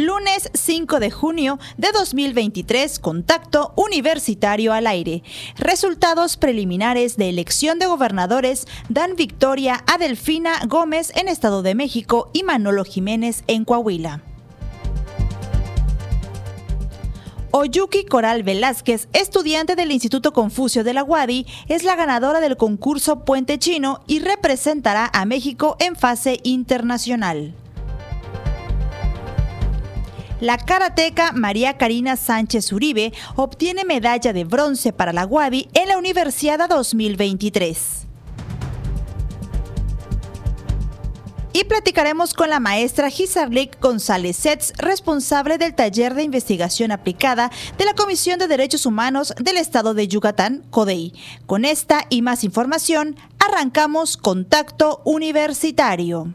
Lunes 5 de junio de 2023, contacto universitario al aire. Resultados preliminares de elección de gobernadores dan victoria a Delfina Gómez en Estado de México y Manolo Jiménez en Coahuila. Oyuki Coral Velázquez, estudiante del Instituto Confucio de la UADI, es la ganadora del concurso Puente Chino y representará a México en fase internacional. La karateca María Karina Sánchez Uribe obtiene medalla de bronce para la UADI en la Universidad 2023. Y platicaremos con la maestra Gisarlik González Setz, responsable del taller de investigación aplicada de la Comisión de Derechos Humanos del Estado de Yucatán, CODEI. Con esta y más información, arrancamos Contacto Universitario.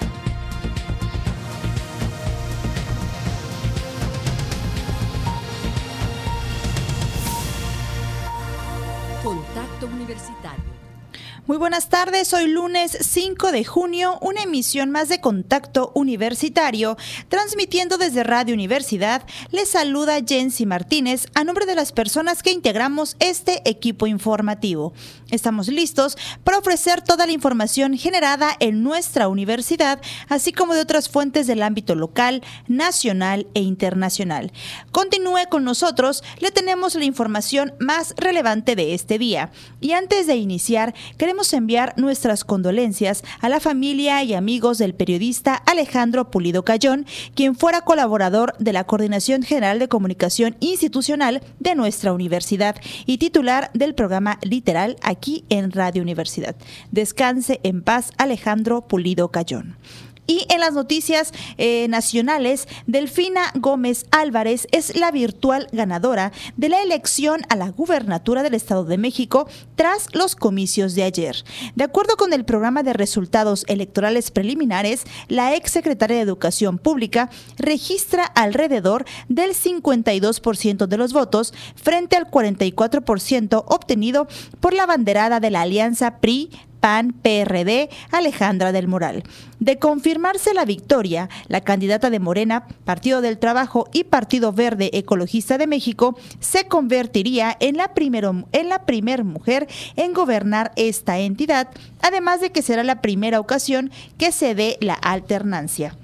Muy buenas tardes, hoy lunes 5 de junio, una emisión más de Contacto Universitario, transmitiendo desde Radio Universidad. Les saluda Jensi Martínez a nombre de las personas que integramos este equipo informativo. Estamos listos para ofrecer toda la información generada en nuestra universidad, así como de otras fuentes del ámbito local, nacional e internacional. Continúe con nosotros, le tenemos la información más relevante de este día. Y antes de iniciar, queremos enviar nuestras condolencias a la familia y amigos del periodista Alejandro Pulido Cayón, quien fuera colaborador de la Coordinación General de Comunicación Institucional de nuestra universidad y titular del programa Literal aquí en Radio Universidad. Descanse en paz Alejandro Pulido Cayón. Y en las noticias eh, nacionales, Delfina Gómez Álvarez es la virtual ganadora de la elección a la gubernatura del Estado de México tras los comicios de ayer. De acuerdo con el programa de resultados electorales preliminares, la ex secretaria de Educación Pública registra alrededor del 52% de los votos frente al 44% obtenido por la banderada de la alianza PRI PAN, PRD, Alejandra del Moral. De confirmarse la victoria, la candidata de Morena, Partido del Trabajo y Partido Verde Ecologista de México se convertiría en la, primero, en la mujer en gobernar esta entidad, además de que será la primera ocasión que se dé la alternancia.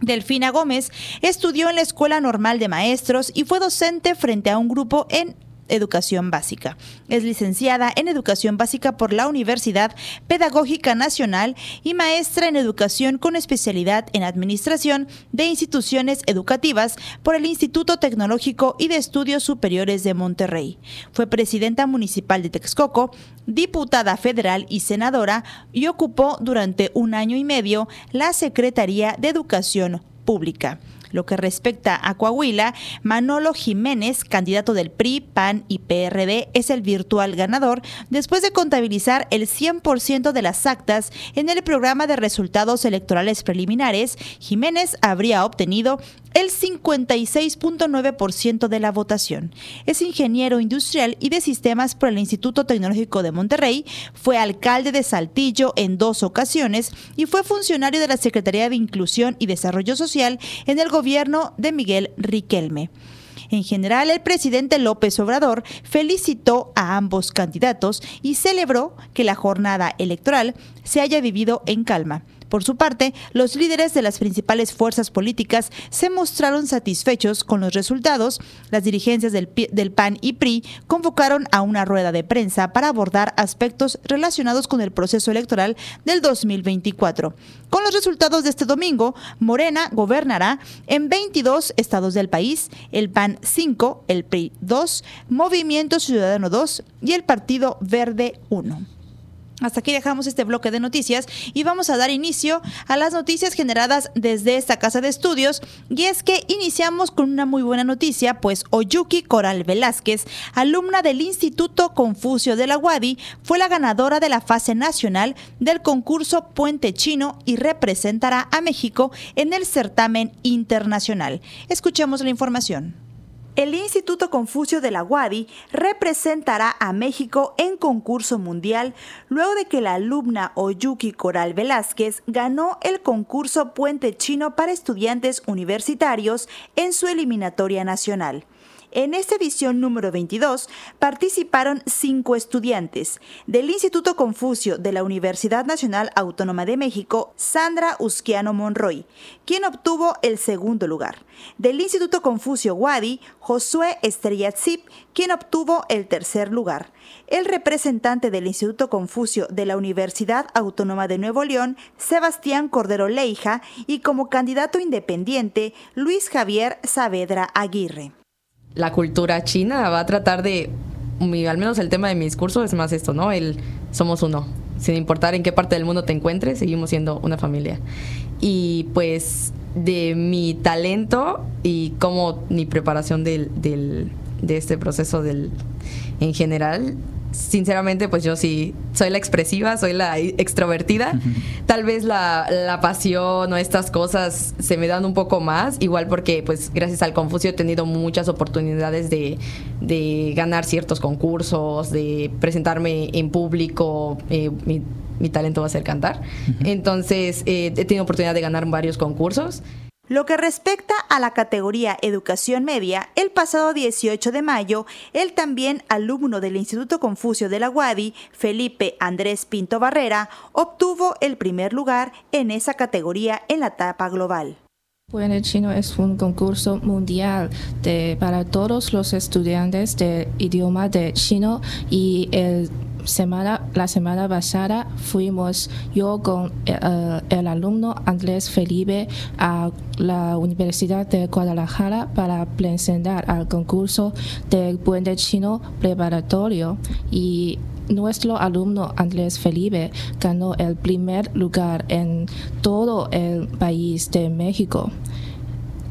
Delfina Gómez estudió en la Escuela Normal de Maestros y fue docente frente a un grupo en educación básica. Es licenciada en educación básica por la Universidad Pedagógica Nacional y maestra en educación con especialidad en administración de instituciones educativas por el Instituto Tecnológico y de Estudios Superiores de Monterrey. Fue presidenta municipal de Texcoco, diputada federal y senadora y ocupó durante un año y medio la Secretaría de Educación Pública. Lo que respecta a Coahuila, Manolo Jiménez, candidato del PRI, PAN y PRD, es el virtual ganador después de contabilizar el 100% de las actas en el programa de resultados electorales preliminares. Jiménez habría obtenido el 56.9% de la votación. Es ingeniero industrial y de sistemas por el Instituto Tecnológico de Monterrey, fue alcalde de Saltillo en dos ocasiones y fue funcionario de la Secretaría de Inclusión y Desarrollo Social en el gobierno de Miguel Riquelme. En general, el presidente López Obrador felicitó a ambos candidatos y celebró que la jornada electoral se haya vivido en calma. Por su parte, los líderes de las principales fuerzas políticas se mostraron satisfechos con los resultados. Las dirigencias del, PAN y PRI convocaron a una rueda de prensa para abordar aspectos relacionados con el proceso electoral del 2024. Con los resultados de este domingo, Morena gobernará en 22 estados del país, el PAN 5, el PRI 2, Movimiento Ciudadano 2 y el Partido Verde 1. Hasta aquí dejamos este bloque de noticias y vamos a dar inicio a las noticias generadas desde esta casa de estudios. Y es que iniciamos con una muy buena noticia, pues Oyuki Coral Velázquez, alumna del Instituto Confucio de la UADI, fue la ganadora de la fase nacional del concurso Puente Chino y representará a México en el certamen internacional. Escuchemos la información el Instituto Confucio de la UADI representará a México en concurso mundial luego de que la alumna Oyuki Coral Velázquez ganó el concurso Puente Chino para estudiantes universitarios en su eliminatoria nacional. En esta edición número 22 participaron cinco estudiantes del Instituto Confucio de la Universidad Nacional Autónoma de México, Sandra Usquiano Monroy, quien obtuvo el segundo lugar. Del Instituto Confucio Wadi, Josué Estrellazip, quien obtuvo el tercer lugar. El representante del Instituto Confucio de la Universidad Autónoma de Nuevo León, Sebastián Cordero Leija, y como candidato independiente, Luis Javier Saavedra Aguirre la cultura china va a tratar de, al menos el tema de mi discurso es más esto, ¿no? El somos uno, sin importar en qué parte del mundo te encuentres, seguimos siendo una familia. Y pues de mi talento y como mi preparación del, del, de este proceso del, en general, sinceramente, pues yo sí soy la expresiva, soy la extrovertida. Tal vez la, la, pasión o estas cosas se me dan un poco más, igual porque pues gracias al Confucio he tenido muchas oportunidades de, de ganar ciertos concursos, de presentarme en público. Eh, mi, mi, talento va a ser cantar. Entonces eh, he tenido oportunidad de ganar varios concursos. Lo que respecta a la categoría Educación Media, el pasado 18 de mayo, el también alumno del Instituto Confucio de la UADI, Felipe Andrés Pinto Barrera, obtuvo el primer lugar en esa categoría en la etapa global. Puente Chino es un concurso mundial para todos los estudiantes de idioma de chino y el semana, la semana pasada fuimos yo con eh, el alumno Andrés Felipe a la Universidad de Guadalajara para presentar al concurso de puente chino preparatorio y nuestro alumno Andrés Felipe ganó el primer lugar en todo el país de México.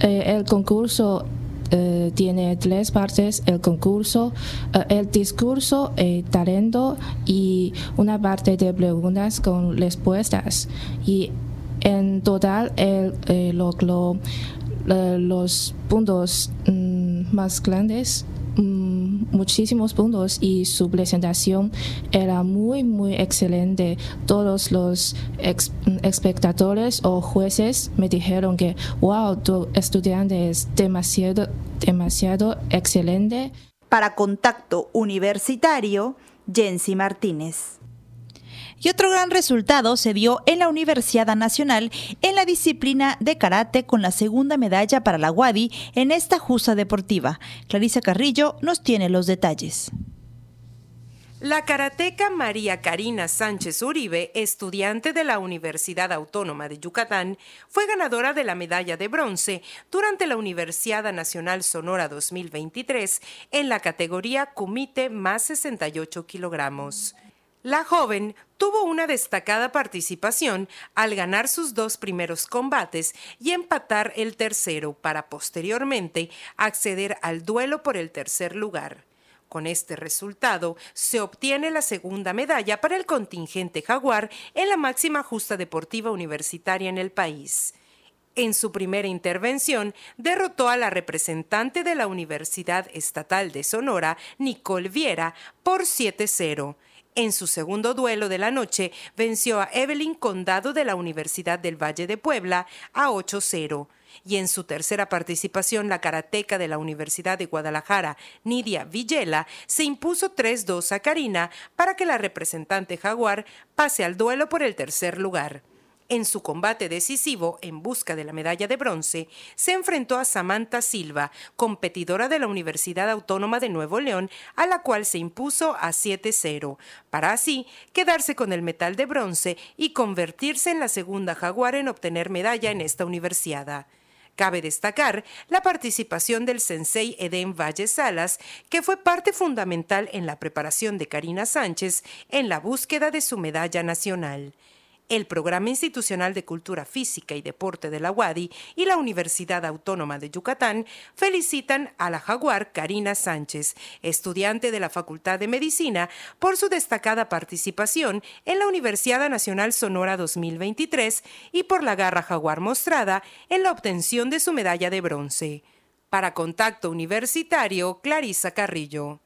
Eh, el concurso eh, tiene tres partes, el concurso, eh, el discurso, el talento y una parte de preguntas con respuestas. Y en total eh, los puntos mm, más grandes muchísimos puntos y su presentación era muy, muy excelente. Todos los espectadores o jueces me dijeron que, wow, tu estudiante es demasiado, demasiado excelente. Para Contacto Universitario, Jensi Martínez. Y otro gran resultado se dio en la Universidad Nacional en la disciplina de karate con la segunda medalla para la Wadi en esta justa deportiva. Clarisa Carrillo nos tiene los detalles. La karateca María Karina Sánchez Uribe, estudiante de la Universidad Autónoma de Yucatán, fue ganadora de la medalla de bronce durante la Universidad Nacional Sonora 2023 en la categoría Kumite más 68 kilogramos. La joven tuvo una destacada participación al ganar sus dos primeros combates y empatar el tercero para posteriormente acceder al duelo por el tercer lugar. Con este resultado se obtiene la segunda medalla para el contingente jaguar en la máxima justa deportiva universitaria en el país. En su primera intervención, derrotó a la representante de la Universidad Estatal de Sonora, Nicole Viera, por 7-0 en su segundo duelo de la noche, venció a Evelyn Condado de la Universidad del Valle de Puebla a 8-0 y en su tercera participación la karateca de la Universidad de Guadalajara, Nidia Villela, se impuso 3-2 a Karina para que la representante jaguar pase al duelo por el tercer lugar. En su combate decisivo en busca de la medalla de bronce, se enfrentó a Samantha Silva, competidora de la Universidad Autónoma de Nuevo León, a la cual se impuso a 7-0, para así quedarse con el metal de bronce y convertirse en la segunda jaguar en obtener medalla en esta universidad. Cabe destacar la participación del sensei Eden Valle Salas, que fue parte fundamental en la preparación de Karina Sánchez en la búsqueda de su medalla nacional el Programa Institucional de Cultura Física y Deporte de la UADI y la Universidad Autónoma de Yucatán felicitan a la jaguar Karina Sánchez, estudiante de la Facultad de Medicina, por su destacada participación en la Universidad Nacional Sonora 2023 y por la garra jaguar mostrada en la obtención de su medalla de bronce. Para Contacto Universitario, Clarisa Carrillo.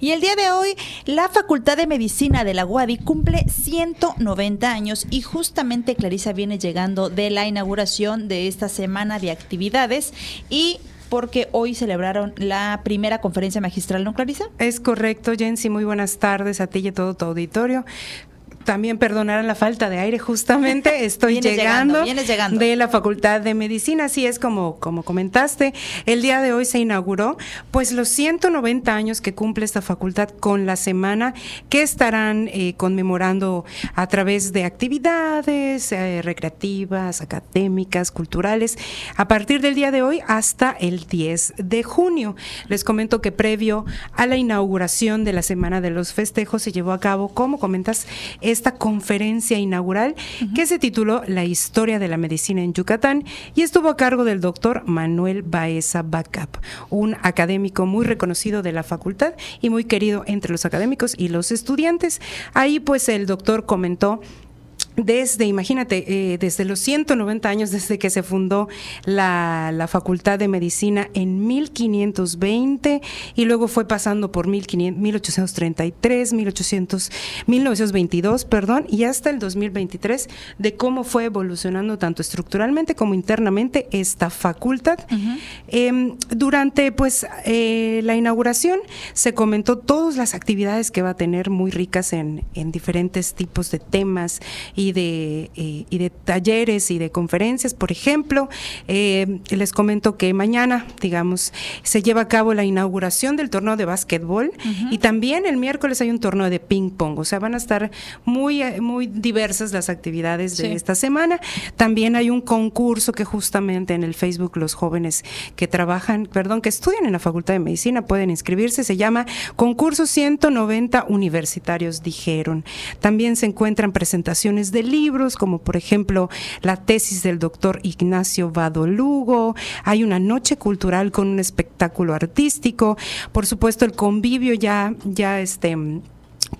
Y el día de hoy, la Facultad de Medicina de la UADI cumple 190 años y justamente Clarisa viene llegando de la inauguración de esta semana de actividades y porque hoy celebraron la primera conferencia magistral, ¿no, Clarisa? Es correcto, Jensi. Muy buenas tardes a ti y a todo tu auditorio también perdonar la falta de aire, justamente estoy llegando, llegando, de la Facultad de Medicina, así es como, como comentaste, el día de hoy se inauguró pues los 190 años que cumple esta facultad con la semana que estarán eh, conmemorando a través de actividades eh, recreativas, académicas, culturales, a partir del día de hoy hasta el 10 de junio. Les comento que previo a la inauguración de la Semana de los Festejos se llevó a cabo, como comentas, esta conferencia inaugural que se tituló La historia de la medicina en Yucatán y estuvo a cargo del doctor Manuel Baeza Bacap, un académico muy reconocido de la facultad y muy querido entre los académicos y los estudiantes. Ahí pues el doctor comentó desde, imagínate, eh, desde los 190 años desde que se fundó la, Facultad de Medicina en 1520 y luego fue pasando por 1833, 1800, 1922, perdón, y hasta el 2023 de cómo fue evolucionando tanto estructuralmente como internamente esta facultad. Em, durante pues eh, la inauguración se comentó todas las actividades que va a tener muy ricas en, en diferentes tipos de temas y y de, eh, y de talleres y de conferencias. Por ejemplo, eh, les comento que mañana, digamos, se lleva a cabo la inauguración del torneo de básquetbol y también el miércoles hay un torneo de ping pong. O sea, van a estar muy, eh, muy diversas las actividades de esta semana. También hay un concurso que justamente en el Facebook los jóvenes que trabajan, perdón, que estudian en la Facultad de Medicina pueden inscribirse. Se llama Concurso 190 Universitarios, dijeron. También se encuentran presentaciones de libros, como por ejemplo la tesis del doctor Ignacio Vado Lugo, hay una noche cultural con un espectáculo artístico, por supuesto el convivio ya, ya este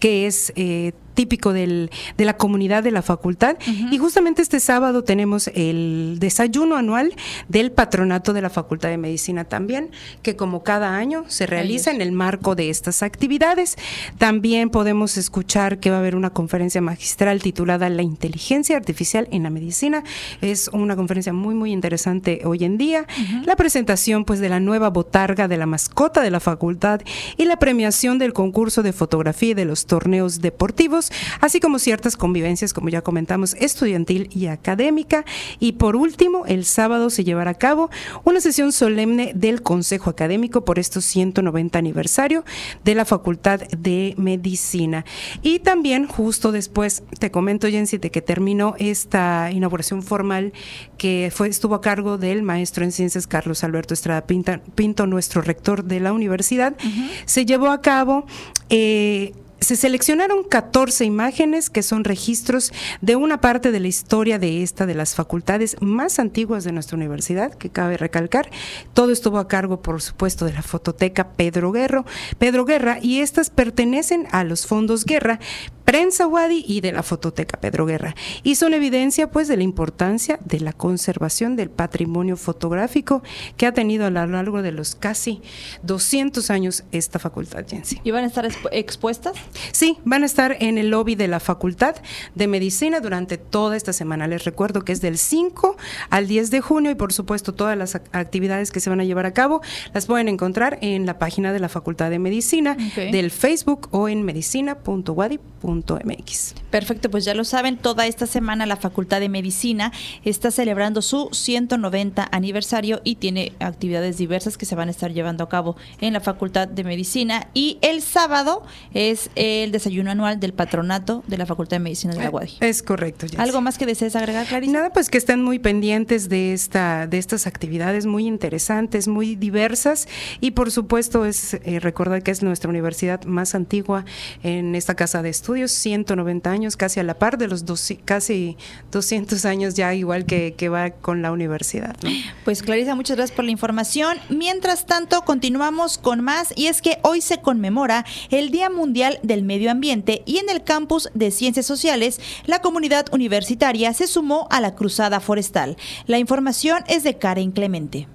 que es eh, típico del, de la comunidad de la facultad. Y justamente este sábado tenemos el desayuno anual del patronato de la Facultad de Medicina también, que como cada año se realiza en el marco de estas actividades. También podemos escuchar que va a haber una conferencia magistral titulada La inteligencia artificial en la medicina. Es una conferencia muy, muy interesante hoy en día. La presentación pues de la nueva botarga de la mascota de la facultad y la premiación del concurso de fotografía y de los torneos deportivos así como ciertas convivencias, como ya comentamos, estudiantil y académica. Y por último, el sábado se llevará a cabo una sesión solemne del Consejo Académico por estos 190 aniversario de la Facultad de Medicina. Y también justo después, te comento, Jensi, de que terminó esta inauguración formal que fue, estuvo a cargo del maestro en ciencias Carlos Alberto Estrada Pinto, nuestro rector de la universidad, se llevó a cabo eh, se seleccionaron 14 imágenes que son registros de una parte de la historia de esta de las facultades más antiguas de nuestra universidad, que cabe recalcar. Todo estuvo a cargo, por supuesto, de la fototeca Pedro Guerra, Pedro Guerra y estas pertenecen a los fondos Guerra, Prensa Wadi y de la fototeca Pedro Guerra. Y son evidencia pues de la importancia de la conservación del patrimonio fotográfico que ha tenido a lo largo de los casi 200 años esta facultad, Jensi. ¿Y van a estar expuestas? Sí, van a estar en el lobby de la Facultad de Medicina durante toda esta semana. Les recuerdo que es del 5 al 10 de junio y por supuesto todas las actividades que se van a llevar a cabo las pueden encontrar en la página de la Facultad de Medicina, del Facebook o en medicina.wadi.mx. Perfecto, pues ya lo saben, toda esta semana la Facultad de Medicina está celebrando su 190 aniversario y tiene actividades diversas que se van a estar llevando a cabo en la Facultad de Medicina y el sábado es el desayuno anual del patronato de la Facultad de Medicina de la UADI. Es correcto. ¿Algo más que desees agregar, Clarice? Nada, pues que estén muy pendientes de, esta, de estas actividades muy interesantes, muy diversas y por supuesto es eh, recordar que es nuestra universidad más antigua en esta casa de estudios, 190 años, casi a la par de los dos, casi 200 años ya igual que, que va con la universidad. Pues Clarisa, muchas gracias por la información. Mientras tanto, continuamos con más y es que hoy se conmemora el Día Mundial del Medio Ambiente y en el campus de Ciencias Sociales, la comunidad universitaria se sumó a la Cruzada Forestal. La información es de Karen Clemente.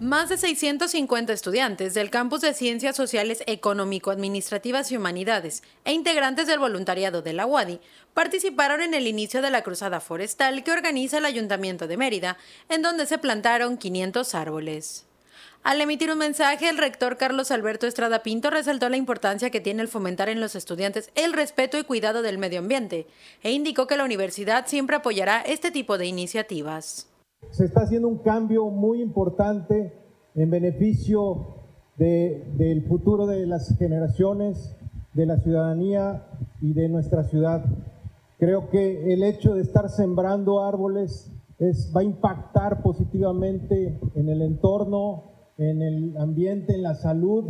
Más de 650 estudiantes del campus de Ciencias Sociales Económico-Administrativas y Humanidades e integrantes del voluntariado de la UADI participaron en el inicio de la Cruzada Forestal que organiza el Ayuntamiento de Mérida, en donde se plantaron 500 árboles. Al emitir un mensaje, el rector Carlos Alberto Estrada Pinto resaltó la importancia que tiene el fomentar en los estudiantes el respeto y cuidado del medio ambiente e indicó que la universidad siempre apoyará este tipo de iniciativas se está haciendo un cambio muy importante en beneficio del futuro de las generaciones, de la ciudadanía y de nuestra ciudad. Creo que el hecho de estar sembrando árboles va a impactar positivamente en el entorno, en el ambiente, en la salud.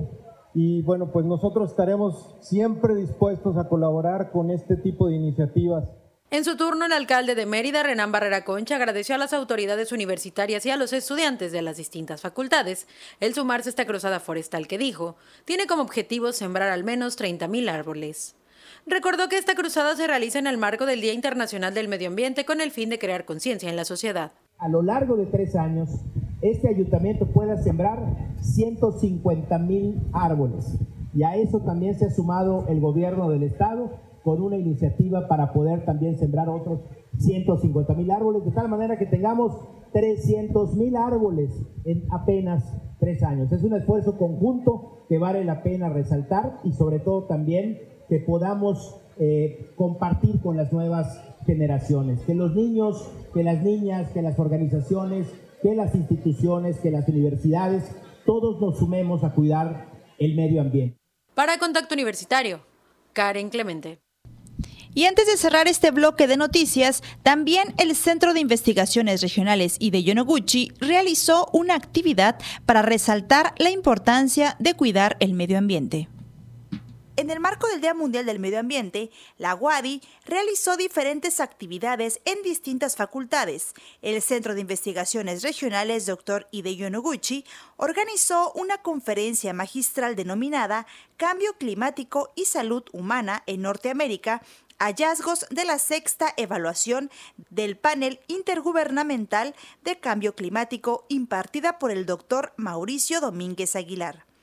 Y bueno, pues nosotros estaremos siempre dispuestos a colaborar con este tipo de iniciativas. En su turno, el alcalde de Mérida, Renán Barrera Concha, agradeció a las autoridades universitarias y a los estudiantes de las distintas facultades el sumarse a esta cruzada forestal que dijo, tiene como objetivo sembrar al menos 30.000 árboles. Recordó que esta cruzada se realiza en el marco del Día Internacional del Medio Ambiente con el fin de crear conciencia en la sociedad. A lo largo de tres años, este ayuntamiento pueda sembrar 150.000 árboles. Y a eso también se ha sumado el gobierno del estado con una iniciativa para poder también sembrar otros 150 mil árboles, de tal manera que tengamos 300 mil árboles en apenas tres años. Es un esfuerzo conjunto que vale la pena resaltar y sobre todo también que podamos eh, compartir con las nuevas generaciones, que los niños, que las niñas, que las organizaciones, que las instituciones, que las universidades, todos nos sumemos a cuidar el medio ambiente. Para Contacto Universitario, Karen Clemente. Y antes de cerrar este bloque de noticias, también el Centro de Investigaciones Regionales y de Yonoguchi realizó una actividad para resaltar la importancia de cuidar el medio ambiente. En el marco del Día Mundial del Medio Ambiente, la UADI realizó diferentes actividades en distintas facultades. El Centro de Investigaciones Regionales Dr. Hideo Noguchi organizó una conferencia magistral denominada Cambio Climático y Salud Humana en Norteamérica hallazgos de la sexta evaluación del panel intergubernamental de cambio climático impartida por el doctor Mauricio Domínguez Aguilar.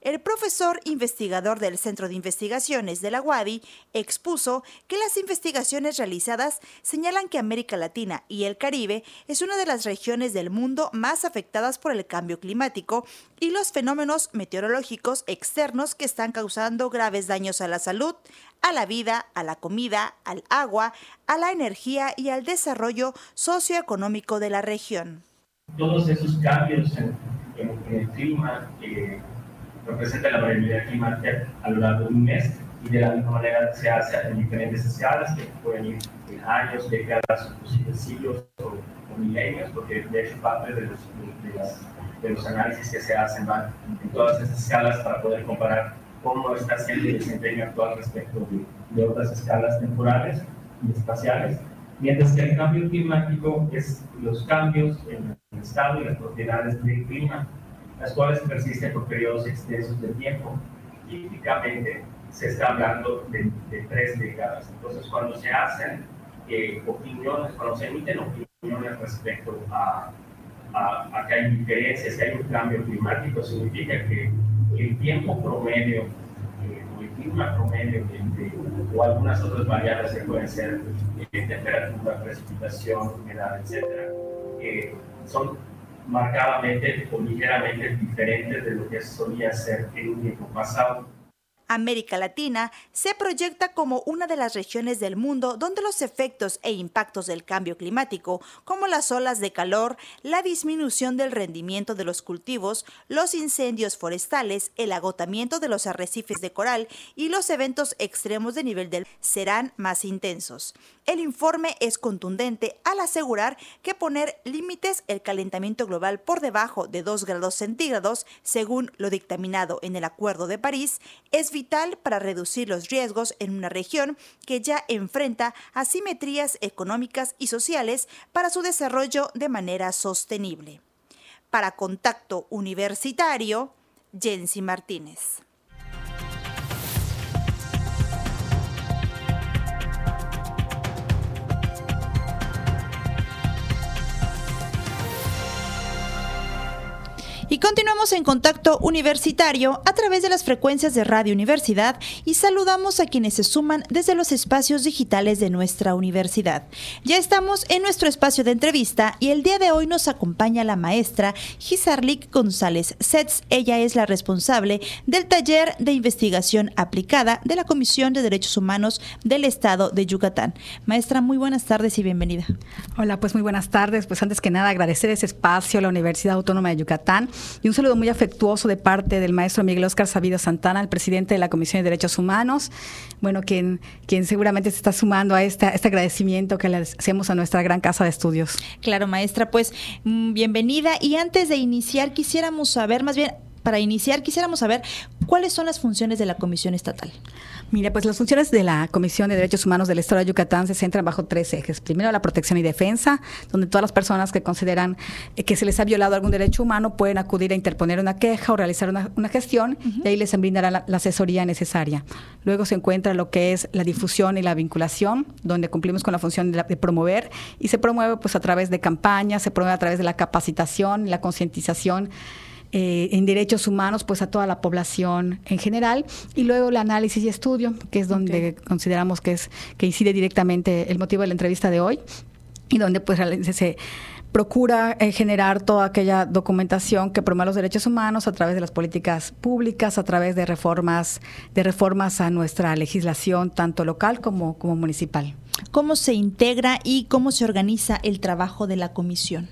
El profesor investigador del Centro de Investigaciones de la UADI expuso que las investigaciones realizadas señalan que América Latina y el Caribe es una de las regiones del mundo más afectadas por el cambio climático y los fenómenos meteorológicos externos que están causando graves daños a la salud, a la vida, a la comida, al agua, a la energía y al desarrollo socioeconómico de la región. Todos esos cambios en, el clima representa la variabilidad climática a lo largo de un mes y de la misma manera se hace en diferentes escalas que pueden ir en años, décadas, inclusive siglos o, milenios, porque de hecho parte de los, de, los análisis que se hacen van en todas estas escalas para poder comparar cómo está siendo el desempeño actual respecto de, de otras escalas temporales y espaciales, mientras que el cambio climático es los cambios en el estado y las propiedades del clima las cuales persisten por periodos extensos de tiempo. Típicamente se está hablando de, tres décadas. Entonces, cuando se hacen eh, opiniones, cuando se emiten opiniones respecto a, a, que hay diferencias, que hay un cambio climático, significa que el tiempo promedio eh, clima promedio o algunas otras variables que pueden ser eh, temperatura, precipitación, humedad, etcétera, son marcadamente o ligeramente diferentes de lo que solía ser en un tiempo pasado. América Latina se proyecta como una de las regiones del mundo donde los efectos e impactos del cambio climático, como las olas de calor, la disminución del rendimiento de los cultivos, los incendios forestales, el agotamiento de los arrecifes de coral y los eventos extremos de nivel del serán más intensos. El informe es contundente al asegurar que poner límites el calentamiento global por debajo de 2 grados centígrados, según lo dictaminado en el Acuerdo de París, es para reducir los riesgos en una región que ya enfrenta asimetrías económicas y sociales para su desarrollo de manera sostenible. Para Contacto Universitario, Jensi Martínez. Continuamos en contacto universitario a través de las frecuencias de Radio Universidad y saludamos a quienes se suman desde los espacios digitales de nuestra universidad. Ya estamos en nuestro espacio de entrevista y el día de hoy nos acompaña la maestra Gisarlik González Setz. Ella es la responsable del taller de investigación aplicada de la Comisión de Derechos Humanos del Estado de Yucatán. Maestra, muy buenas tardes y bienvenida. Hola, pues muy buenas tardes. Pues antes que nada agradecer ese espacio a la Universidad Autónoma de Yucatán y un saludo muy afectuoso de parte del maestro Miguel Oscar Sabido Santana, el presidente de la Comisión de Derechos Humanos, bueno, quien, quien seguramente se está sumando a este agradecimiento que le hacemos a nuestra gran casa de estudios. Claro, maestra, pues mm, bienvenida. Y antes de iniciar, quisiéramos saber, más bien, para iniciar, quisiéramos saber cuáles son las funciones de la Comisión Estatal. Mira, pues las funciones de la Comisión de Derechos Humanos del Estado de Yucatán se centran bajo tres ejes. Primero, la protección y defensa, donde todas las personas que consideran eh, que se les ha violado algún derecho humano pueden acudir a interponer una queja o realizar una, gestión y ahí les brindará la, asesoría necesaria. Luego se encuentra lo que es la difusión y la vinculación, donde cumplimos con la función de, de promover y se promueve pues a través de campañas, se promueve a través de la capacitación, la concientización eh, en derechos humanos pues a toda la población en general y luego el análisis y estudio que es donde consideramos que es que incide directamente el motivo de la entrevista de hoy y donde pues se procura eh, generar toda aquella documentación que promueva los derechos humanos a través de las políticas públicas, a través de reformas, de reformas a nuestra legislación, tanto local como, como municipal. ¿Cómo se integra y cómo se organiza el trabajo de la comisión?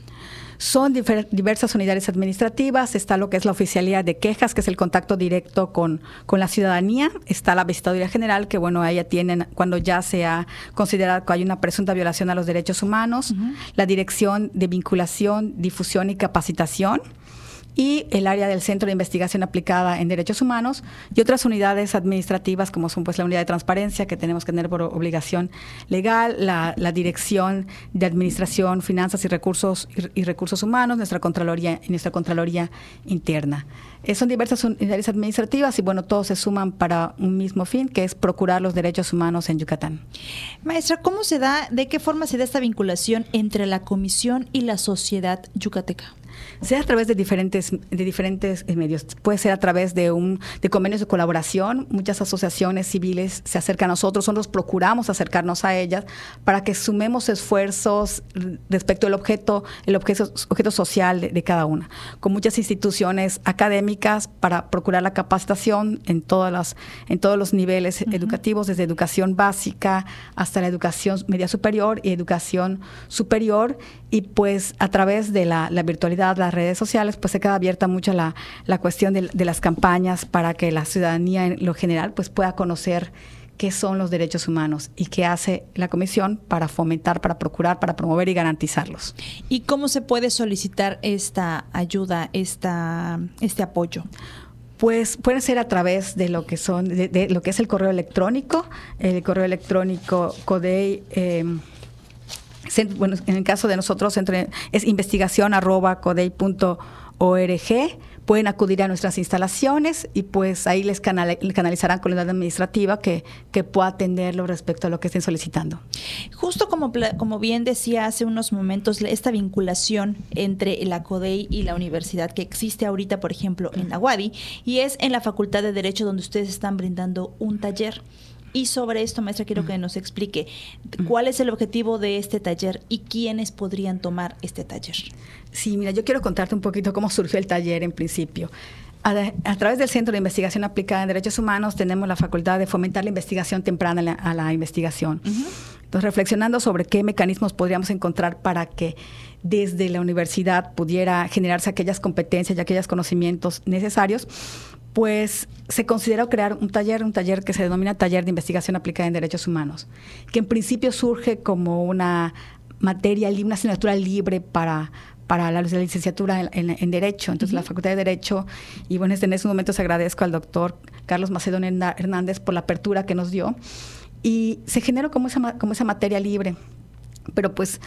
Son diversas unidades administrativas, está lo que es la oficialidad de quejas, que es el contacto directo con, con la ciudadanía, está la visitaduría general, que bueno, ahí tienen cuando ya se ha considerado que hay una presunta violación a los derechos humanos, la dirección de vinculación, difusión y capacitación, y el área del Centro de Investigación Aplicada en Derechos Humanos y otras unidades administrativas como son pues la unidad de transparencia que tenemos que tener por obligación legal, la, Dirección de Administración, Finanzas y Recursos y, Recursos Humanos, nuestra Contraloría y nuestra Contraloría Interna. Eh, son diversas unidades administrativas y bueno, todos se suman para un mismo fin, que es procurar los derechos humanos en Yucatán. Maestra, ¿cómo se da, de qué forma se da esta vinculación entre la comisión y la sociedad yucateca? sea a través de diferentes, de diferentes eh, medios. Puede ser a través de, un, de convenios de colaboración. Muchas asociaciones civiles se acercan a nosotros, nosotros procuramos acercarnos a ellas para que sumemos esfuerzos respecto al objeto, el objeto, objeto social de, cada una. Con muchas instituciones académicas para procurar la capacitación en, todas las, en todos los niveles educativos, desde educación básica hasta la educación media superior y educación superior. Y pues a través de la, la virtualidad, las redes sociales, pues se queda abierta mucho la, la cuestión de, de, las campañas para que la ciudadanía en lo general pues pueda conocer qué son los derechos humanos y qué hace la Comisión para fomentar, para procurar, para promover y garantizarlos. ¿Y cómo se puede solicitar esta ayuda, esta, este apoyo? Pues puede ser a través de lo que son, de, lo que es el correo electrónico, el correo electrónico CODEI. Eh, bueno, en el caso de nosotros es investigación arroba pueden acudir a nuestras instalaciones y pues ahí les canalizarán con la unidad administrativa que, que pueda atenderlo respecto a lo que estén solicitando. Justo como, como bien decía hace unos momentos, esta vinculación entre la CODEI y la universidad que existe ahorita, por ejemplo, en la UADI, y es en la Facultad de Derecho donde ustedes están brindando un taller. Y sobre esto, maestra, quiero que nos explique cuál es el objetivo de este taller y quiénes podrían tomar este taller. Sí, mira, yo quiero contarte un poquito cómo surgió el taller en principio. A, través del Centro de Investigación Aplicada en Derechos Humanos tenemos la facultad de fomentar la investigación temprana a la, investigación. Entonces, reflexionando sobre qué mecanismos podríamos encontrar para que desde la universidad pudiera generarse aquellas competencias y aquellos conocimientos necesarios, pues se consideró crear un taller, un taller que se denomina Taller de Investigación Aplicada en Derechos Humanos, que en principio surge como una materia, una asignatura libre para, para la, licenciatura en, Derecho. Entonces, la Facultad de Derecho, y bueno, en ese momento se agradezco al doctor Carlos Macedonio Hernández por la apertura que nos dio. Y se generó como esa, como esa materia libre pero pues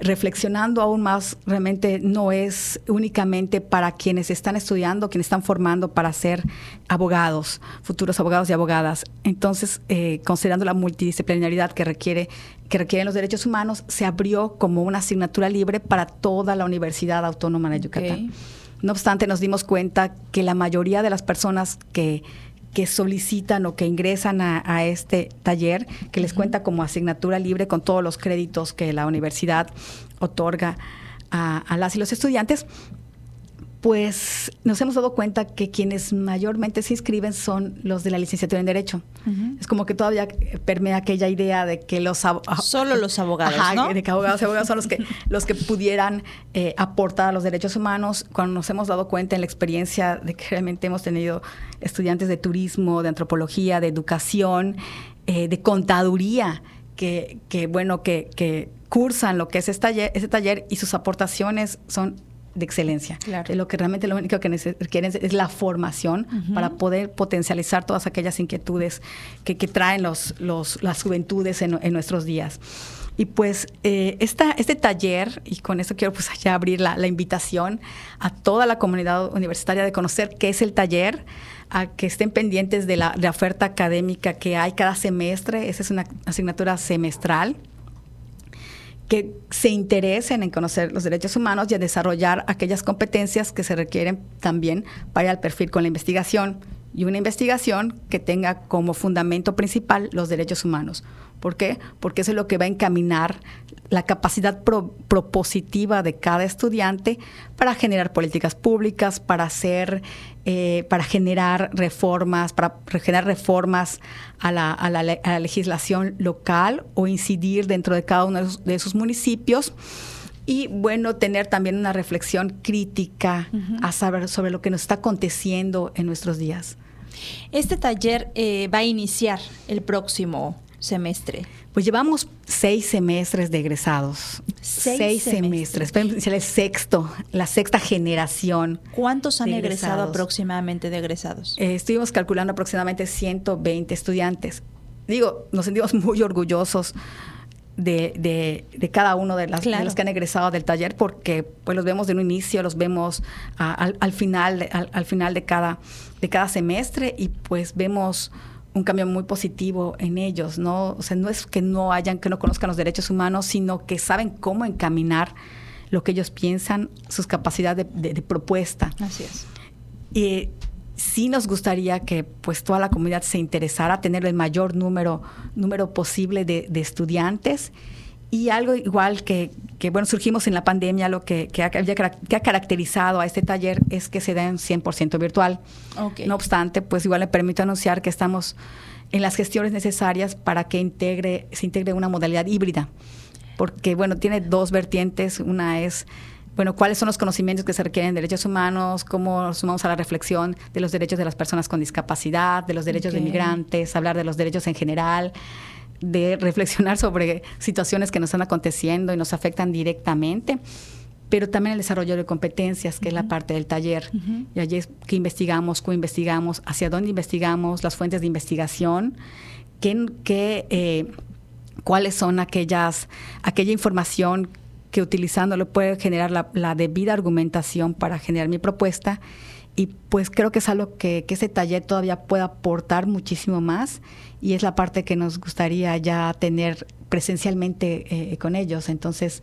reflexionando aún más, realmente no es únicamente para quienes están estudiando, quienes están formando para ser abogados, futuros abogados y abogadas. Entonces, eh, considerando la multidisciplinaridad que requiere que requieren los derechos humanos, se abrió como una asignatura libre para toda la Universidad Autónoma de Yucatán. No obstante, nos dimos cuenta que la mayoría de las personas que que solicitan o que ingresan a, este taller, que les cuenta como asignatura libre con todos los créditos que la universidad otorga a, a las y los estudiantes, pues nos hemos dado cuenta que quienes mayormente se inscriben son los de la licenciatura en Derecho. Es como que todavía permea aquella idea de que los solo los abogados, ¿no? de que abogados y abogados son los que los que pudieran eh, aportar a los derechos humanos. Cuando nos hemos dado cuenta en la experiencia de que realmente hemos tenido estudiantes de turismo, de antropología, de educación, eh, de contaduría, que, que bueno que, que cursan lo que es ese taller, ese taller y sus aportaciones son de excelencia. Claro. lo que realmente lo único que quieren es la formación para poder potencializar todas aquellas inquietudes que, traen los, los, las juventudes en, nuestros días. Y pues eh, este taller, y con esto quiero pues ya abrir la, invitación a toda la comunidad universitaria de conocer qué es el taller, a que estén pendientes de la, de la oferta académica que hay cada semestre, esa es una asignatura semestral que se interesen en conocer los derechos humanos y en desarrollar aquellas competencias que se requieren también para el perfil con la investigación y una investigación que tenga como fundamento principal los derechos humanos. ¿Por qué? Porque eso es lo que va a encaminar la capacidad propositiva de cada estudiante para generar políticas públicas, para hacer, eh, para generar reformas, para generar reformas a la, legislación local o incidir dentro de cada uno de esos, municipios y bueno, tener también una reflexión crítica a saber sobre lo que nos está aconteciendo en nuestros días. Este taller eh, va a iniciar el próximo semestre? Pues llevamos seis semestres de egresados. Seis, semestres. semestres. el sexto, la sexta generación. ¿Cuántos han egresado aproximadamente de egresados? Eh, estuvimos calculando aproximadamente 120 estudiantes. Digo, nos sentimos muy orgullosos de, de, cada uno de, las, de, los que han egresado del taller porque pues los vemos de un inicio, los vemos al, al, final, al, al, final de cada, de cada semestre y pues vemos un cambio muy positivo en ellos, ¿no? O sea, no es que no hayan, que no conozcan los derechos humanos, sino que saben cómo encaminar lo que ellos piensan, sus capacidades de, propuesta. Así es. Y sí nos gustaría que pues toda la comunidad se interesara a tener el mayor número, número posible de, estudiantes y algo igual que, que, bueno, surgimos en la pandemia, lo que, que, ha, que, ha, caracterizado a este taller es que se da en 100% virtual. No obstante, pues igual le permito anunciar que estamos en las gestiones necesarias para que integre, se integre una modalidad híbrida. Porque, bueno, tiene dos vertientes. Una es, bueno, cuáles son los conocimientos que se requieren en derechos humanos, cómo nos sumamos a la reflexión de los derechos de las personas con discapacidad, de los derechos de migrantes, hablar de los derechos en general de reflexionar sobre situaciones que nos están aconteciendo y nos afectan directamente, pero también el desarrollo de competencias, que es la parte del taller. Y allí es que investigamos, co-investigamos, hacia dónde investigamos, las fuentes de investigación, qué, eh, cuáles son aquellas, aquella información que utilizándolo puede generar la, la debida argumentación para generar mi propuesta y pues creo que es algo que, que, ese taller todavía puede aportar muchísimo más y es la parte que nos gustaría ya tener presencialmente eh, con ellos. Entonces,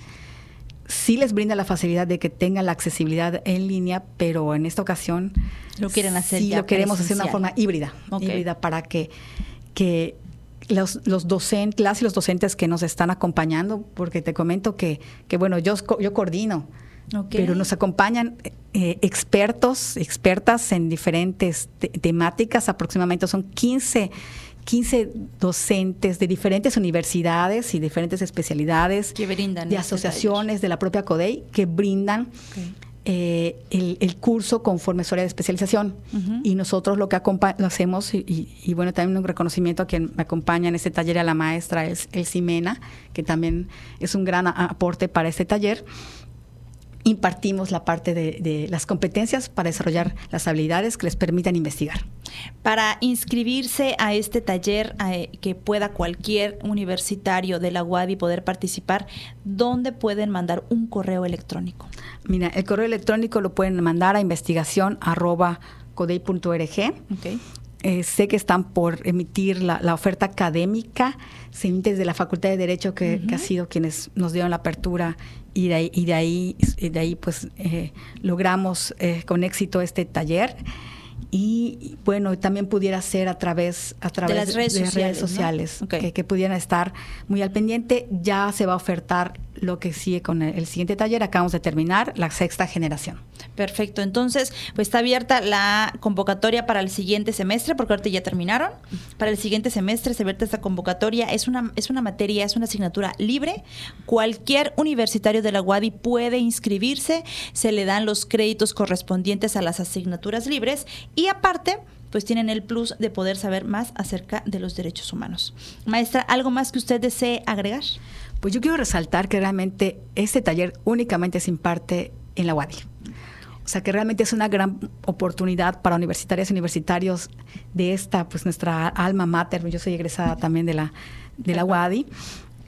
sí les brinda la facilidad de que tengan la accesibilidad en línea, pero en esta ocasión lo quieren hacer sí lo queremos hacer de una forma híbrida, híbrida para que, que los, los docentes, las y los docentes que nos están acompañando, porque te comento que, que bueno, yo, yo coordino, pero nos acompañan eh, expertos, expertas en diferentes temáticas, aproximadamente son 15 15 docentes de diferentes universidades y diferentes especialidades, que brindan de este asociaciones de la propia CODEI, que brindan eh, el, curso conforme su área de especialización. Y nosotros lo que lo hacemos, y, bueno, también un reconocimiento a quien me acompaña en este taller, a la maestra, es el Simena, que también es un gran aporte para este taller impartimos la parte de, las competencias para desarrollar las habilidades que les permitan investigar. Para inscribirse a este taller eh, que pueda cualquier universitario de la UADI poder participar, ¿dónde pueden mandar un correo electrónico? Mira, el correo electrónico lo pueden mandar a investigación eh, sé que están por emitir la, oferta académica, se emite desde la Facultad de Derecho, que, ha sido quienes nos dieron la apertura, y de ahí, y de ahí, de ahí pues eh, logramos eh, con éxito este taller y bueno también pudiera ser a través a través de las redes sociales, que, pudieran estar muy al pendiente. Ya se va a ofertar lo que sigue con el, siguiente taller. Acabamos de terminar la sexta generación. Perfecto. Entonces pues está abierta la convocatoria para el siguiente semestre porque ahorita ya terminaron. Para el siguiente semestre se abierta esta convocatoria. Es una es una materia es una asignatura libre. Cualquier universitario de la UADI puede inscribirse. Se le dan los créditos correspondientes a las asignaturas libres y aparte, pues tienen el plus de poder saber más acerca de los derechos humanos. Maestra, ¿algo más que usted desee agregar? Pues yo quiero resaltar que realmente este taller únicamente se imparte en la UADI. O sea que realmente es una gran oportunidad para universitarias y universitarios de esta, pues nuestra alma mater. Yo soy egresada también de la, de la UADI.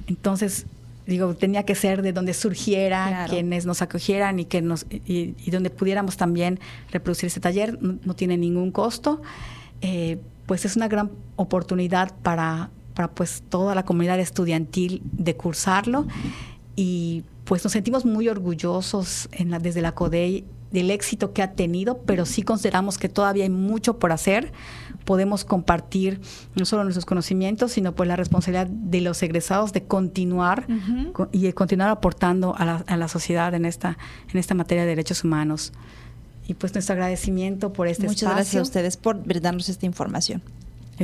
Entonces, digo, tenía que ser de donde surgiera, quienes nos acogieran y que nos y, donde pudiéramos también reproducir este taller, no, tiene ningún costo. Eh, pues es una gran oportunidad para, para pues toda la comunidad estudiantil de cursarlo. Y pues nos sentimos muy orgullosos en la, desde la CODEI del éxito que ha tenido, pero sí consideramos que todavía hay mucho por hacer. Podemos compartir no solo nuestros conocimientos, sino pues la responsabilidad de los egresados de continuar y de continuar aportando a la, a la, sociedad en esta, en esta materia de derechos humanos. Y pues nuestro agradecimiento por este Muchas gracias a ustedes por darnos esta información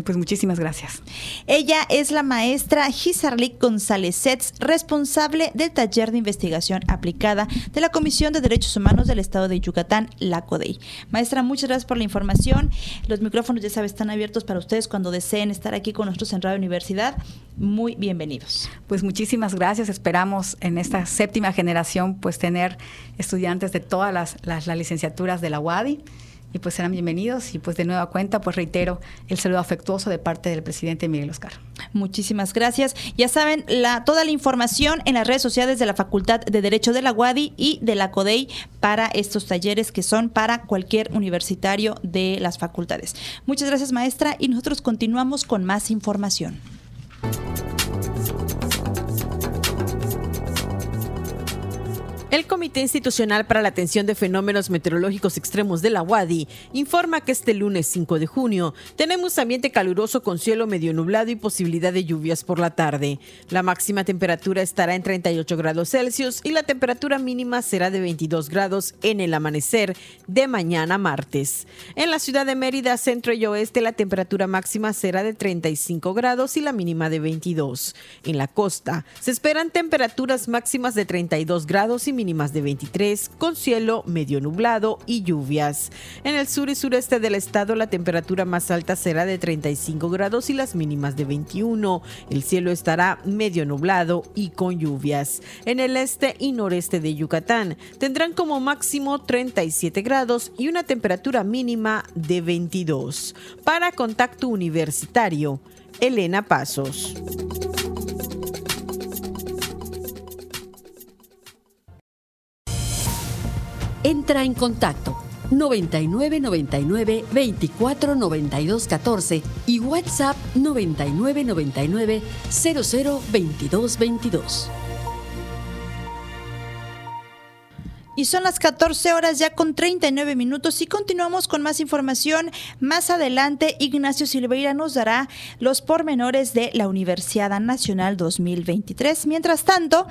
pues muchísimas gracias. Ella es la maestra Gisarlik González Setz, responsable del taller de investigación aplicada de la Comisión de Derechos Humanos del Estado de Yucatán, la CODEI. Maestra, muchas gracias por la información. Los micrófonos, ya sabes, están abiertos para ustedes cuando deseen estar aquí con nosotros en Radio Universidad. Muy bienvenidos. Pues muchísimas gracias. Esperamos en esta séptima generación pues tener estudiantes de todas las, las, las licenciaturas de la UADI y pues serán bienvenidos y pues de nueva cuenta pues reitero el saludo afectuoso de parte del presidente Miguel Oscar. Muchísimas gracias. Ya saben, toda la información en las redes sociales de la Facultad de Derecho de la UADI y de la CODEI para estos talleres que son para cualquier universitario de las facultades. Muchas gracias maestra y nosotros continuamos con más información. El Comité Institucional para la Atención de Fenómenos Meteorológicos Extremos de la UADI informa que este lunes 5 de junio tenemos ambiente caluroso con cielo medio nublado y posibilidad de lluvias por la tarde. La máxima temperatura estará en 38 grados Celsius y la temperatura mínima será de 22 grados en el amanecer de mañana martes. En la ciudad de Mérida, centro y oeste, la temperatura máxima será de 35 grados y la mínima de 22. En la costa se esperan temperaturas máximas de 32 grados y mínimas de 23, con cielo medio nublado y lluvias. En el sur y sureste del estado la temperatura más alta será de 35 grados y las mínimas de 21. El cielo estará medio nublado y con lluvias. En el este y noreste de Yucatán tendrán como máximo 37 grados y una temperatura mínima de 22. Para contacto universitario, Elena Pasos. Entra en contacto 99 99 24 92 14 y WhatsApp 99 99 00 22 22. Y son las 14 horas ya con 39 minutos y continuamos con más información. Más adelante, Ignacio Silveira nos dará los pormenores de la Universidad Nacional 2023. Mientras tanto,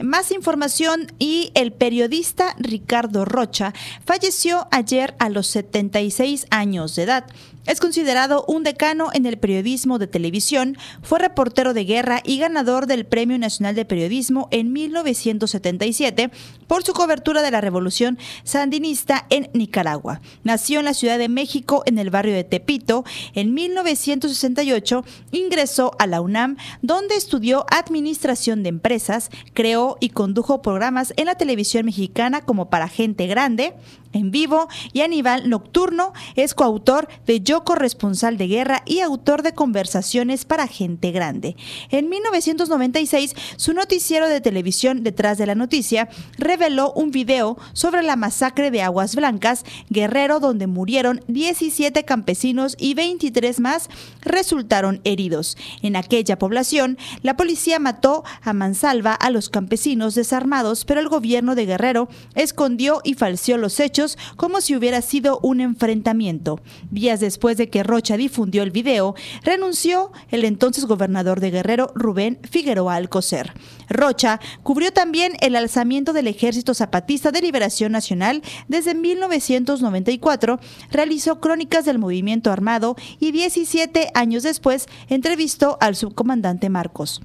más información y el periodista Ricardo Rocha falleció ayer a los 76 años de edad. Es considerado un decano en el periodismo de televisión, fue reportero de guerra y ganador del Premio Nacional de Periodismo en 1977 por su cobertura de la Revolución Sandinista en Nicaragua. Nació en la Ciudad de México, en el barrio de Tepito. En 1968 ingresó a la UNAM, donde estudió Administración de Empresas, creó y condujo programas en la televisión mexicana como para gente grande, en vivo y Aníbal Nocturno es coautor de Yo corresponsal de guerra y autor de Conversaciones para gente grande. En 1996, su noticiero de televisión Detrás de la Noticia reveló un video sobre la masacre de Aguas Blancas, Guerrero, donde murieron 17 campesinos y 23 más resultaron heridos. En aquella población, la policía mató a mansalva a los campesinos desarmados, pero el gobierno de Guerrero escondió y falseó los hechos como si hubiera sido un enfrentamiento. Días después de que Rocha difundió el video, renunció el entonces gobernador de Guerrero, Rubén Figueroa Alcocer. Rocha cubrió también el alzamiento del Ejército Zapatista de Liberación Nacional desde 1994, realizó crónicas del movimiento armado y 17 años después entrevistó al subcomandante Marcos.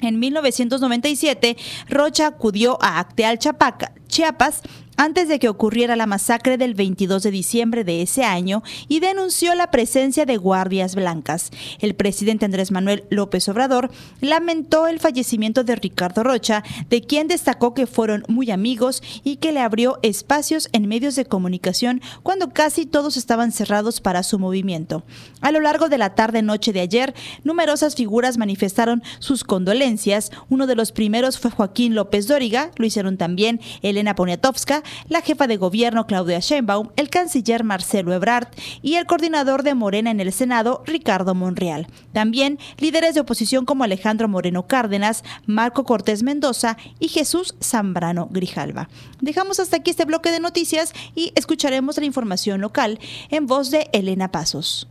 En 1997, Rocha acudió a Acteal Chapaca, Chiapas antes de que ocurriera la masacre del 22 de diciembre de ese año y denunció la presencia de guardias blancas. El presidente Andrés Manuel López Obrador lamentó el fallecimiento de Ricardo Rocha, de quien destacó que fueron muy amigos y que le abrió espacios en medios de comunicación cuando casi todos estaban cerrados para su movimiento. A lo largo de la tarde-noche de ayer, numerosas figuras manifestaron sus condolencias. Uno de los primeros fue Joaquín López Dóriga, lo hicieron también Elena Poniatowska, la jefa de gobierno Claudia Sheinbaum, el canciller Marcelo Ebrard y el coordinador de Morena en el Senado, Ricardo Monreal. También líderes de oposición como Alejandro Moreno Cárdenas, Marco Cortés Mendoza y Jesús Zambrano Grijalva. Dejamos hasta aquí este bloque de noticias y escucharemos la información local en voz de Elena Pasos.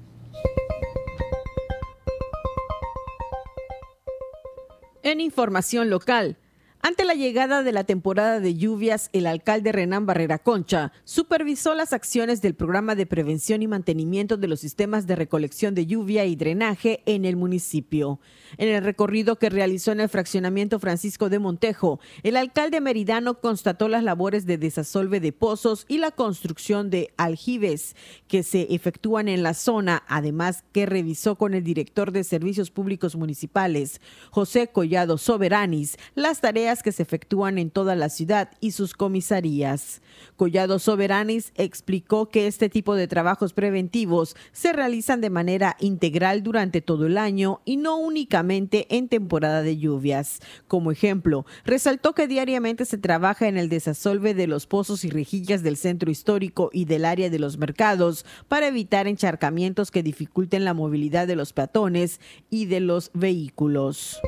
En información local, ante la llegada de la temporada de lluvias, el alcalde Renán Barrera Concha supervisó las acciones del programa de prevención y mantenimiento de los sistemas de recolección de lluvia y drenaje en el municipio. En el recorrido que realizó en el fraccionamiento Francisco de Montejo, el alcalde meridano constató las labores de desasolve de pozos y la construcción de aljibes que se efectúan en la zona, además que revisó con el director de Servicios Públicos Municipales, José Collado Soberanis, las tareas que se efectúan en toda la ciudad y sus comisarías. Collado Soberanis explicó que este tipo de trabajos preventivos se realizan de manera integral durante todo el año y no únicamente en temporada de lluvias. Como ejemplo, resaltó que diariamente se trabaja en el desasolve de los pozos y rejillas del centro histórico y del área de los mercados para evitar encharcamientos que dificulten la movilidad de los peatones y de los vehículos.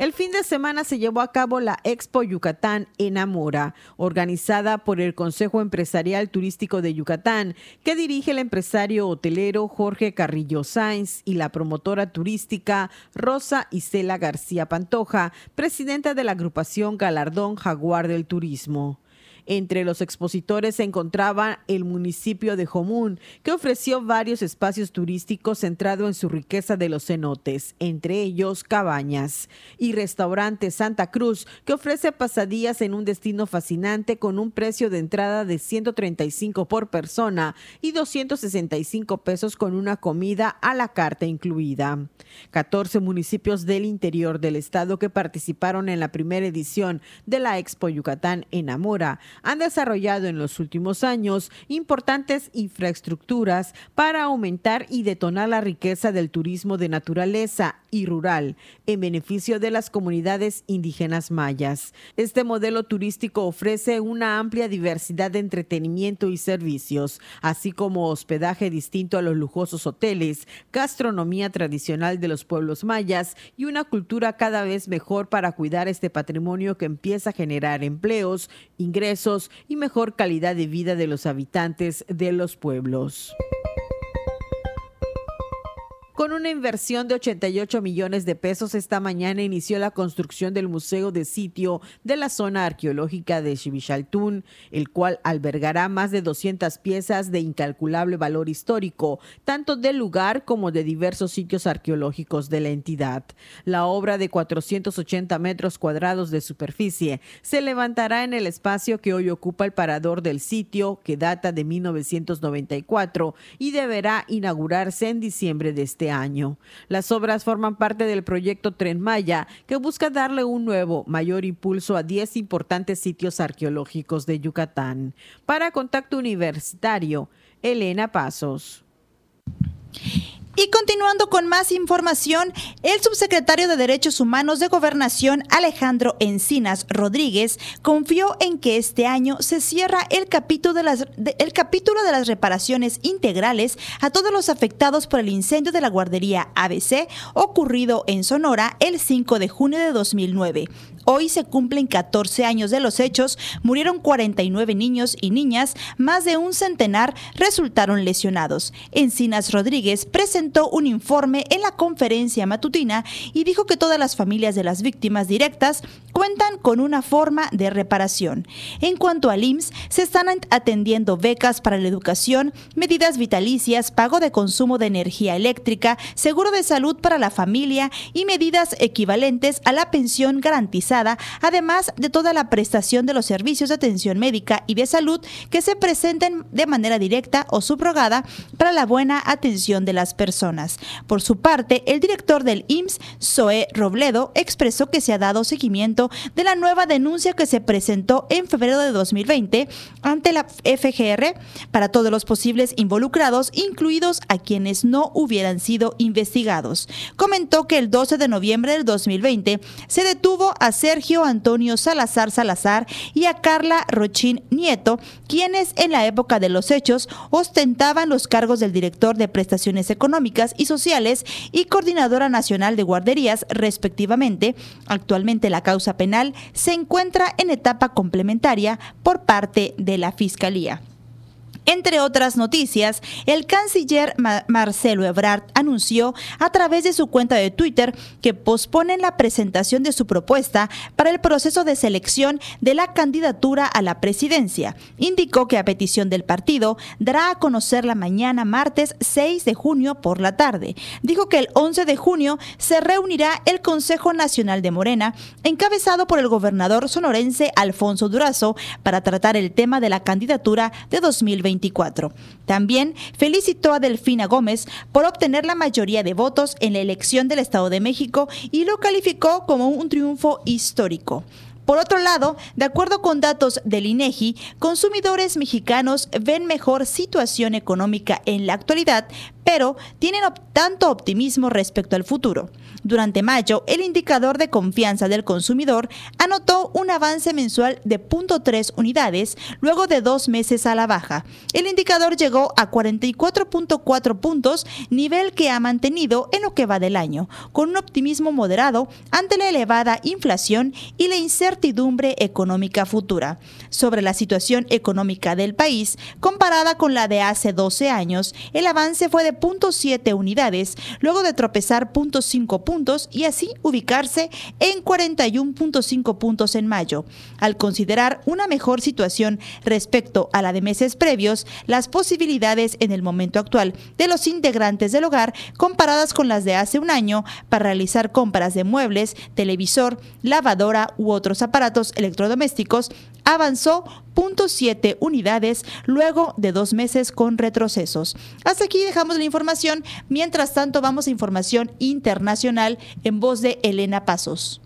El fin de semana se llevó a cabo la Expo Yucatán Enamora, organizada por el Consejo Empresarial Turístico de Yucatán, que dirige el empresario hotelero Jorge Carrillo Sáenz y la promotora turística Rosa Isela García Pantoja, presidenta de la agrupación Galardón Jaguar del Turismo. Entre los expositores se encontraba el municipio de Jomún, que ofreció varios espacios turísticos centrado en su riqueza de los cenotes, entre ellos cabañas, y restaurante Santa Cruz, que ofrece pasadías en un destino fascinante con un precio de entrada de 135 por persona y 265 pesos con una comida a la carta incluida. 14 municipios del interior del estado que participaron en la primera edición de la Expo Yucatán Enamora han desarrollado en los últimos años importantes infraestructuras para aumentar y detonar la riqueza del turismo de naturaleza y rural en beneficio de las comunidades indígenas mayas. Este modelo turístico ofrece una amplia diversidad de entretenimiento y servicios, así como hospedaje distinto a los lujosos hoteles, gastronomía tradicional de los pueblos mayas y una cultura cada vez mejor para cuidar este patrimonio que empieza a generar empleos, ingresos y mejor calidad de vida de los habitantes de los pueblos. Con una inversión de 88 millones de pesos, esta mañana inició la construcción del Museo de Sitio de la zona arqueológica de Xibichaltún, el cual albergará más de 200 piezas de incalculable valor histórico, tanto del lugar como de diversos sitios arqueológicos de la entidad. La obra de 480 metros cuadrados de superficie se levantará en el espacio que hoy ocupa el parador del sitio, que data de 1994, y deberá inaugurarse en diciembre de este año. Las obras forman parte del proyecto Tren Maya, que busca darle un nuevo, mayor impulso a 10 importantes sitios arqueológicos de Yucatán. Para Contacto Universitario, Elena Pasos. Y continuando con más información, el subsecretario de Derechos Humanos de Gobernación, Alejandro Encinas Rodríguez, confió en que este año se cierra el capítulo de las, el capítulo de las reparaciones integrales a todos los afectados por el incendio de la guardería ABC ocurrido en Sonora el 5 de junio de 2009. Hoy se cumplen 14 años de los hechos, murieron 49 niños y niñas, más de un centenar resultaron lesionados. Encinas Rodríguez presentó un informe en la conferencia matutina y dijo que todas las familias de las víctimas directas cuentan con una forma de reparación. En cuanto al IMSS, se están atendiendo becas para la educación, medidas vitalicias, pago de consumo de energía eléctrica, seguro de salud para la familia y medidas equivalentes a la pensión garantizada, además de toda la prestación de los servicios de atención médica y de salud que se presenten de manera directa o subrogada para la buena atención de las personas. Por su parte, el director del IMSS, Zoe Robledo, expresó que se ha dado seguimiento de la nueva denuncia que se presentó en febrero de 2020 ante la FGR para todos los posibles involucrados, incluidos a quienes no hubieran sido investigados. Comentó que el 12 de noviembre del 2020 se detuvo a Sergio Antonio Salazar Salazar y a Carla Rochín Nieto, quienes en la época de los hechos ostentaban los cargos del director de prestaciones económicas y sociales y coordinadora nacional de guarderías, respectivamente. Actualmente la causa penal se encuentra en etapa complementaria por parte de la Fiscalía. Entre otras noticias, el canciller Marcelo Ebrard anunció a través de su cuenta de Twitter que posponen la presentación de su propuesta para el proceso de selección de la candidatura a la presidencia. Indicó que a petición del partido dará a conocer la mañana martes 6 de junio por la tarde. Dijo que el 11 de junio se reunirá el Consejo Nacional de Morena, encabezado por el gobernador sonorense Alfonso Durazo, para tratar el tema de la candidatura de 2020 también felicitó a Delfina Gómez por obtener la mayoría de votos en la elección del Estado de México y lo calificó como un triunfo histórico. Por otro lado, de acuerdo con datos del INEGI, consumidores mexicanos ven mejor situación económica en la actualidad, pero tienen tanto optimismo respecto al futuro. Durante mayo, el indicador de confianza del consumidor anotó un avance mensual de 0.3 unidades luego de dos meses a la baja. El indicador llegó a 44.4 puntos, nivel que ha mantenido en lo que va del año, con un optimismo moderado ante la elevada inflación y la incertidumbre económica futura. Sobre la situación económica del país, comparada con la de hace 12 años, el avance fue de 0.7 unidades, luego de tropezar 0.5 puntos y así ubicarse en 41.5 puntos en mayo. Al considerar una mejor situación respecto a la de meses previos, las posibilidades en el momento actual de los integrantes del hogar comparadas con las de hace un año para realizar compras de muebles, televisor, lavadora u otros aparatos electrodomésticos avanzó 0.7 unidades luego de dos meses con retrocesos. Hasta aquí dejamos la información. Mientras tanto, vamos a información internacional en voz de Elena Pasos.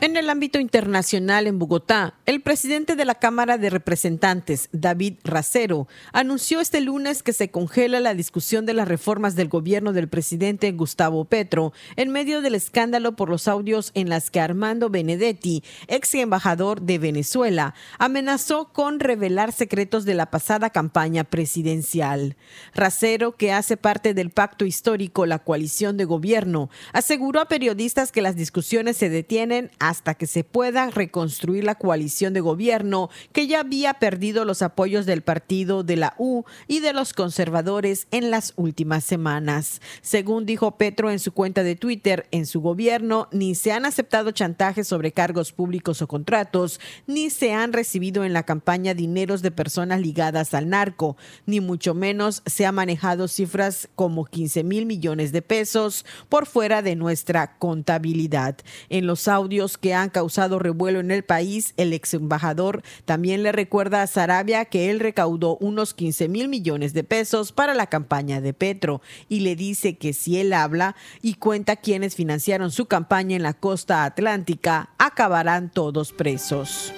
En el ámbito internacional en Bogotá, el presidente de la Cámara de Representantes, David Racero, anunció este lunes que se congela la discusión de las reformas del gobierno del presidente Gustavo Petro en medio del escándalo por los audios en las que Armando Benedetti, ex embajador de Venezuela, amenazó con revelar secretos de la pasada campaña presidencial. Racero, que hace parte del pacto histórico La Coalición de Gobierno, aseguró a periodistas que las discusiones se detienen hasta que se pueda reconstruir la coalición de gobierno que ya había perdido los apoyos del partido de la U y de los conservadores en las últimas semanas. Según dijo Petro en su cuenta de Twitter, en su gobierno ni se han aceptado chantajes sobre cargos públicos o contratos, ni se han recibido en la campaña dineros de personas ligadas al narco, ni mucho menos se han manejado cifras como 15 mil millones de pesos por fuera de nuestra contabilidad. En los audios que han causado revuelo en el país, el ex embajador también le recuerda a Sarabia que él recaudó unos 15 mil millones de pesos para la campaña de Petro y le dice que si él habla y cuenta quienes financiaron su campaña en la costa atlántica, acabarán todos presos.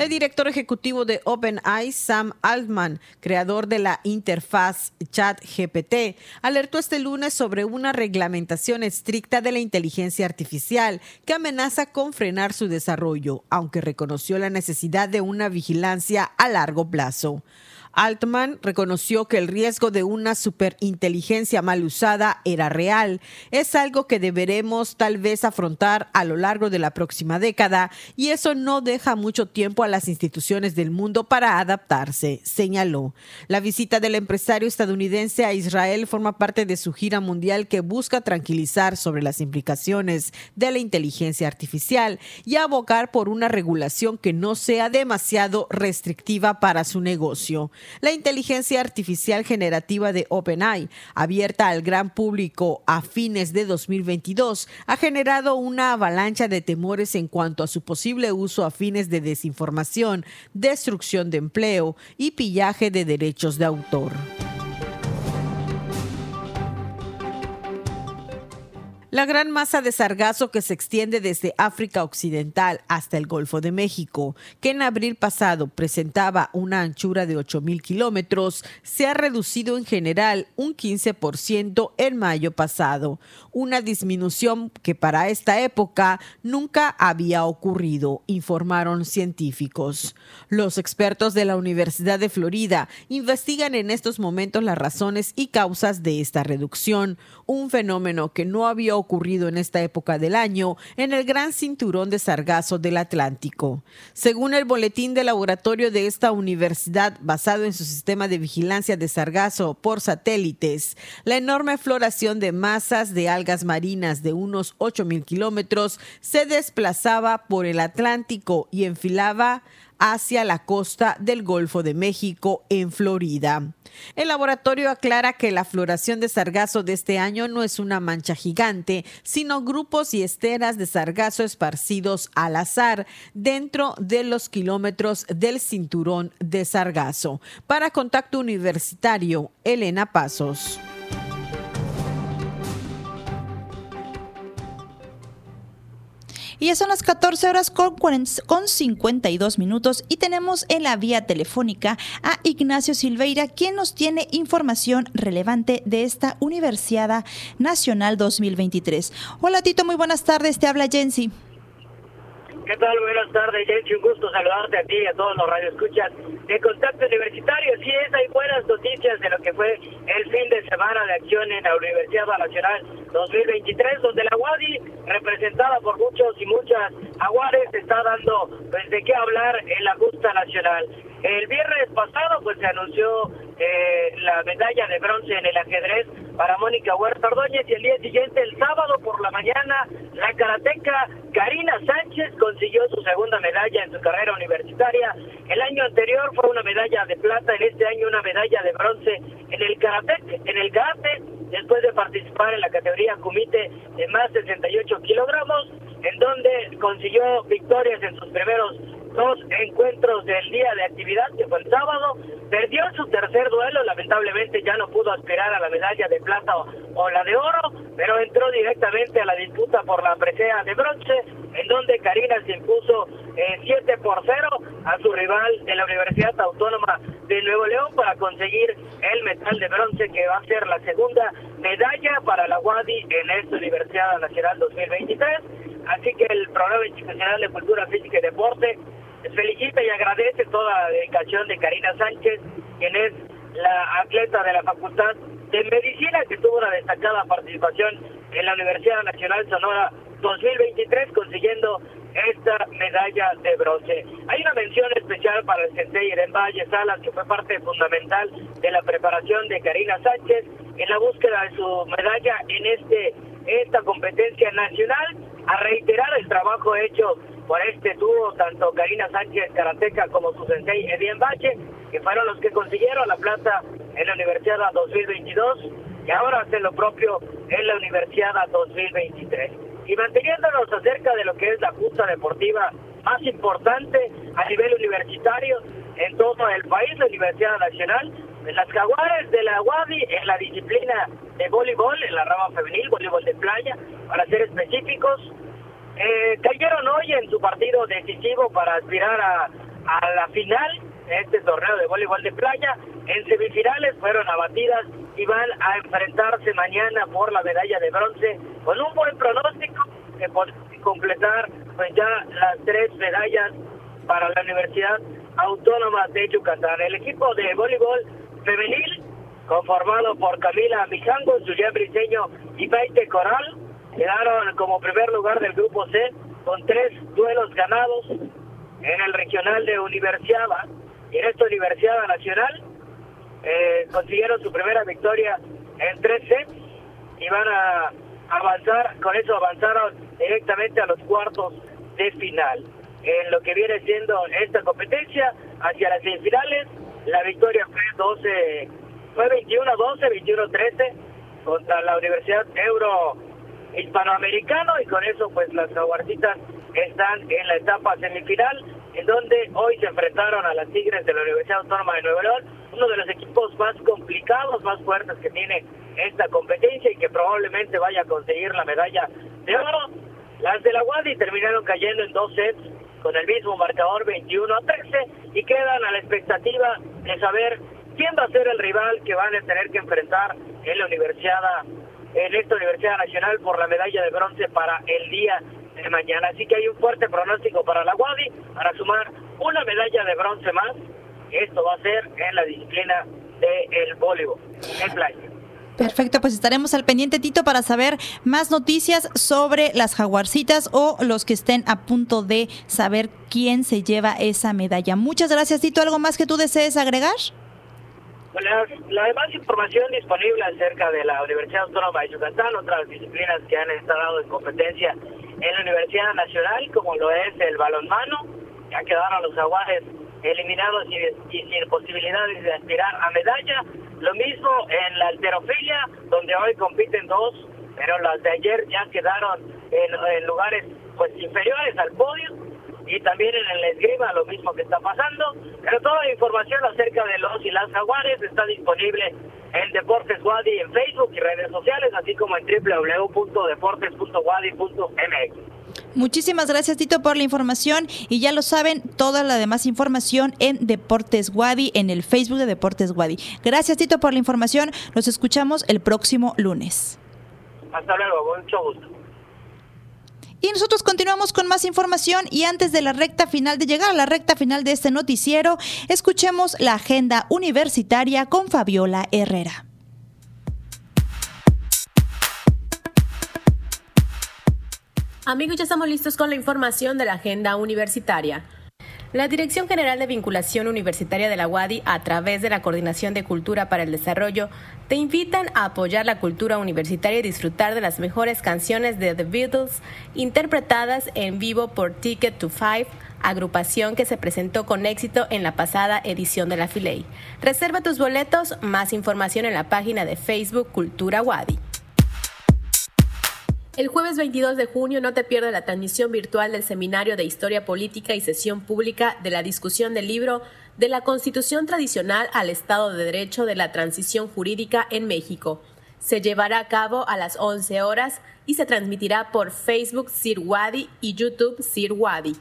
El director ejecutivo de OpenAI, Sam Altman, creador de la interfaz ChatGPT, alertó este lunes sobre una reglamentación estricta de la inteligencia artificial que amenaza con frenar su desarrollo, aunque reconoció la necesidad de una vigilancia a largo plazo. Altman reconoció que el riesgo de una superinteligencia mal usada era real. Es algo que deberemos tal vez afrontar a lo largo de la próxima década y eso no deja mucho tiempo a las instituciones del mundo para adaptarse, señaló. La visita del empresario estadounidense a Israel forma parte de su gira mundial que busca tranquilizar sobre las implicaciones de la inteligencia artificial y abogar por una regulación que no sea demasiado restrictiva para su negocio. La inteligencia artificial generativa de OpenAI, abierta al gran público a fines de 2022, ha generado una avalancha de temores en cuanto a su posible uso a fines de desinformación, destrucción de empleo y pillaje de derechos de autor. La gran masa de sargazo que se extiende desde África Occidental hasta el Golfo de México, que en abril pasado presentaba una anchura de 8.000 kilómetros, se ha reducido en general un 15% en mayo pasado, una disminución que para esta época nunca había ocurrido, informaron científicos. Los expertos de la Universidad de Florida investigan en estos momentos las razones y causas de esta reducción, un fenómeno que no había ocurrido en esta época del año en el gran cinturón de sargazo del Atlántico. Según el boletín de laboratorio de esta universidad basado en su sistema de vigilancia de sargazo por satélites, la enorme floración de masas de algas marinas de unos 8.000 kilómetros se desplazaba por el Atlántico y enfilaba hacia la costa del Golfo de México en Florida. El laboratorio aclara que la floración de sargazo de este año no es una mancha gigante, sino grupos y esteras de sargazo esparcidos al azar dentro de los kilómetros del cinturón de sargazo. Para Contacto Universitario, Elena Pasos. Y ya son las 14 horas con, con 52 minutos y tenemos en la vía telefónica a Ignacio Silveira, quien nos tiene información relevante de esta Universidad Nacional 2023. Hola Tito, muy buenas tardes, te habla Jensi. ¿Qué tal? Buenas tardes, Jensi. Un gusto saludarte a ti y a todos los radioescuchas de Contacto Universitario. Sí, es, hay buenas noticias de lo que fue el fin de semana de acción en la Universidad Nacional 2023, donde la UADI, representada por muchos y muchas aguares, está dando pues, de qué hablar en la justa nacional. El viernes pasado pues se anunció eh, la medalla de bronce en el ajedrez para Mónica Huerta Ordóñez y el día siguiente, el sábado por la mañana, la karateca Karina Sánchez consiguió su segunda medalla en su carrera universitaria. El año anterior fue una medalla de plata, en este año una medalla de bronce en el karate, en el karate, después de participar en la categoría kumite de más de 68 kilogramos, en donde consiguió victorias en sus primeros dos encuentros del día de actividad, que fue el sábado. Perdió su tercer duelo, lamentablemente ya no pudo aspirar a la medalla de plata o, la de oro, pero entró directamente a la disputa por la presea de bronce, en donde Karina se impuso 7 eh, por 0 a su rival de la Universidad Autónoma de Nuevo León para conseguir el metal de bronce que va a ser la segunda medalla para la UADI en esta Universidad Nacional 2023. Así que el programa institucional de cultura física y deporte felicita y agradece toda la dedicación de Karina Sánchez, quien es la atleta de la Facultad de Medicina que tuvo una destacada participación en la Universidad Nacional Sonora 2023 consiguiendo esta medalla de bronce. Hay una mención especial para el sensei Irene Valle Salas, que fue parte fundamental de la preparación de Karina Sánchez en la búsqueda de su medalla en este esta competencia nacional, a reiterar el trabajo hecho por este dúo, tanto Karina Sánchez Karateca como su sensei Edien Bache, que fueron los que consiguieron la plata en la Universidad 2022 y ahora hacen lo propio en la Universidad 2023. Y manteniéndonos acerca de lo que es la justa deportiva más importante a nivel universitario en todo el país, la Universidad Nacional, las jaguares de la UADI en la disciplina de voleibol, en la rama femenil, voleibol de playa, para ser específicos, eh, cayeron hoy en su partido decisivo para aspirar a, a la final de este torneo de voleibol de playa. En semifinales fueron abatidas y van a enfrentarse mañana por la medalla de bronce con un buen pronóstico que por completar pues ya las tres medallas para la Universidad Autónoma de Yucatán. El equipo de voleibol femenil conformado por Camila Mijangos, Julián Briceño y Paite Coral quedaron como primer lugar del grupo C con tres duelos ganados en el regional de Universidad y en esta Universidad Nacional eh, consiguieron su primera victoria en tres sets y van a avanzar, con eso avanzaron directamente a los cuartos de final. En lo que viene siendo esta competencia, hacia las semifinales, la victoria fue 12, fue 21 12, 21 13 contra la Universidad Euro hispanoamericano y con eso pues las jaguarcitas están en la etapa semifinal en donde hoy se enfrentaron a las Tigres de la Universidad Autónoma de Nuevo León, uno de los equipos más complicados, más fuertes que tiene esta competencia y que probablemente vaya a conseguir la medalla de oro. Las de la Wadi terminaron cayendo en dos sets con el mismo marcador 21 a 13 y quedan a la expectativa de saber quién va a ser el rival que van a tener que enfrentar en la Universidad en esta Universidad Nacional por la medalla de bronce para el día de mañana. Así que hay un fuerte pronóstico para la Wadi para sumar una medalla de bronce más. Esto va a ser en la disciplina del voleibol en playa. Perfecto, pues estaremos al pendiente, Tito, para saber más noticias sobre las jaguarcitas o los que estén a punto de saber quién se lleva esa medalla. Muchas gracias, Tito. ¿Algo más que tú desees agregar? La, la demás información disponible acerca de la Universidad Autónoma de Yucatán, otras disciplinas que han estado en competencia en la Universidad Nacional, como lo es el balonmano, ya quedaron los aguajes eliminados y, sin posibilidades de aspirar a medalla. Lo mismo en la alterofilia, donde hoy compiten dos, pero las de ayer ya quedaron en, en lugares pues inferiores al podio y también en el esgrima lo mismo que está pasando. Pero toda la información acerca de los y las jaguares está disponible en Deportes Wadi en Facebook y redes sociales, así como en www.deportes.wadi.mx. Muchísimas gracias Tito por la información y ya lo saben, toda la demás información en Deportes Wadi, en el Facebook de Deportes Wadi. Gracias Tito por la información, nos escuchamos el próximo lunes. Hasta luego, mucho gusto. Y nosotros continuamos con más información y antes de la recta final, de llegar a la recta final de este noticiero, escuchemos la agenda universitaria con Fabiola Herrera. Amigos, ya estamos listos con la información de la agenda universitaria. La Dirección General de Vinculación Universitaria de la UADI, a través de la Coordinación de Cultura para el Desarrollo, te invitan a apoyar la cultura universitaria y disfrutar de las mejores canciones de The Beatles, interpretadas en vivo por Ticket to Five, agrupación que se presentó con éxito en la pasada edición de la Filey. Reserva tus boletos, más información en la página de Facebook Cultura Wadi. El jueves 22 de junio no te pierdas la transmisión virtual del Seminario de Historia Política y Sesión Pública de la discusión del libro De la Constitución Tradicional al Estado de Derecho de la Transición Jurídica en México. Se llevará a cabo a las 11 horas y se transmitirá por Facebook Sir Wadi y YouTube Sir Wadi.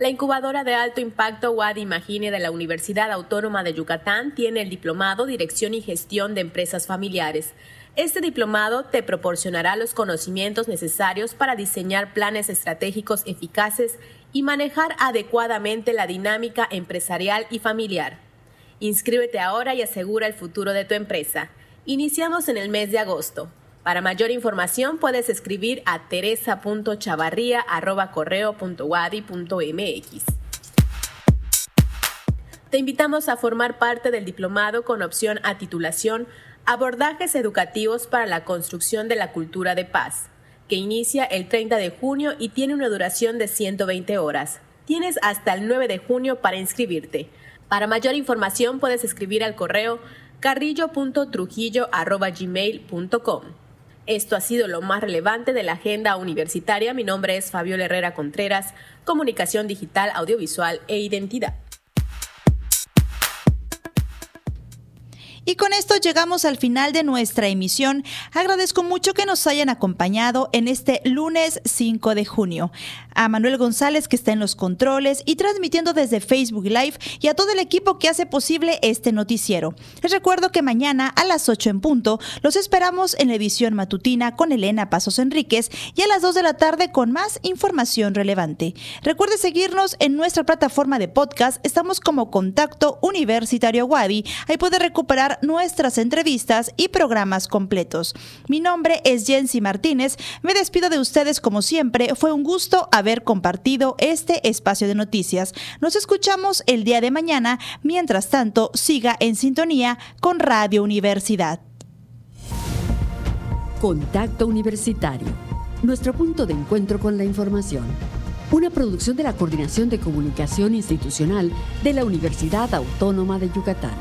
La incubadora de alto impacto Wadi Imagine de la Universidad Autónoma de Yucatán tiene el diplomado Dirección y Gestión de Empresas Familiares. Este diplomado te proporcionará los conocimientos necesarios para diseñar planes estratégicos eficaces y manejar adecuadamente la dinámica empresarial y familiar. Inscríbete ahora y asegura el futuro de tu empresa. Iniciamos en el mes de agosto. Para mayor información puedes escribir a teresa.chavarria.correo.wadi.mx. Te invitamos a formar parte del diplomado con opción a titulación Abordajes educativos para la construcción de la cultura de paz, que inicia el 30 de junio y tiene una duración de 120 horas. Tienes hasta el 9 de junio para inscribirte. Para mayor información puedes escribir al correo carrillo.trujillo.gmail.com. Esto ha sido lo más relevante de la agenda universitaria. Mi nombre es Fabiola Herrera Contreras, Comunicación Digital, Audiovisual e Identidad. Y con esto llegamos al final de nuestra emisión. Agradezco mucho que nos hayan acompañado en este lunes 5 de junio. A Manuel González que está en los controles y transmitiendo desde Facebook Live y a todo el equipo que hace posible este noticiero. Les recuerdo que mañana a las 8 en punto los esperamos en la edición matutina con Elena Pasos Enríquez y a las 2 de la tarde con más información relevante. Recuerde seguirnos en nuestra plataforma de podcast. Estamos como Contacto Universitario Wadi. Ahí puede recuperar nuestras entrevistas y programas completos. Mi nombre es Jensi Martínez. Me despido de ustedes como siempre. Fue un gusto haber compartido este espacio de noticias. Nos escuchamos el día de mañana. Mientras tanto, siga en sintonía con Radio Universidad. Contacto Universitario. Nuestro punto de encuentro con la información. Una producción de la Coordinación de Comunicación Institucional de la Universidad Autónoma de Yucatán.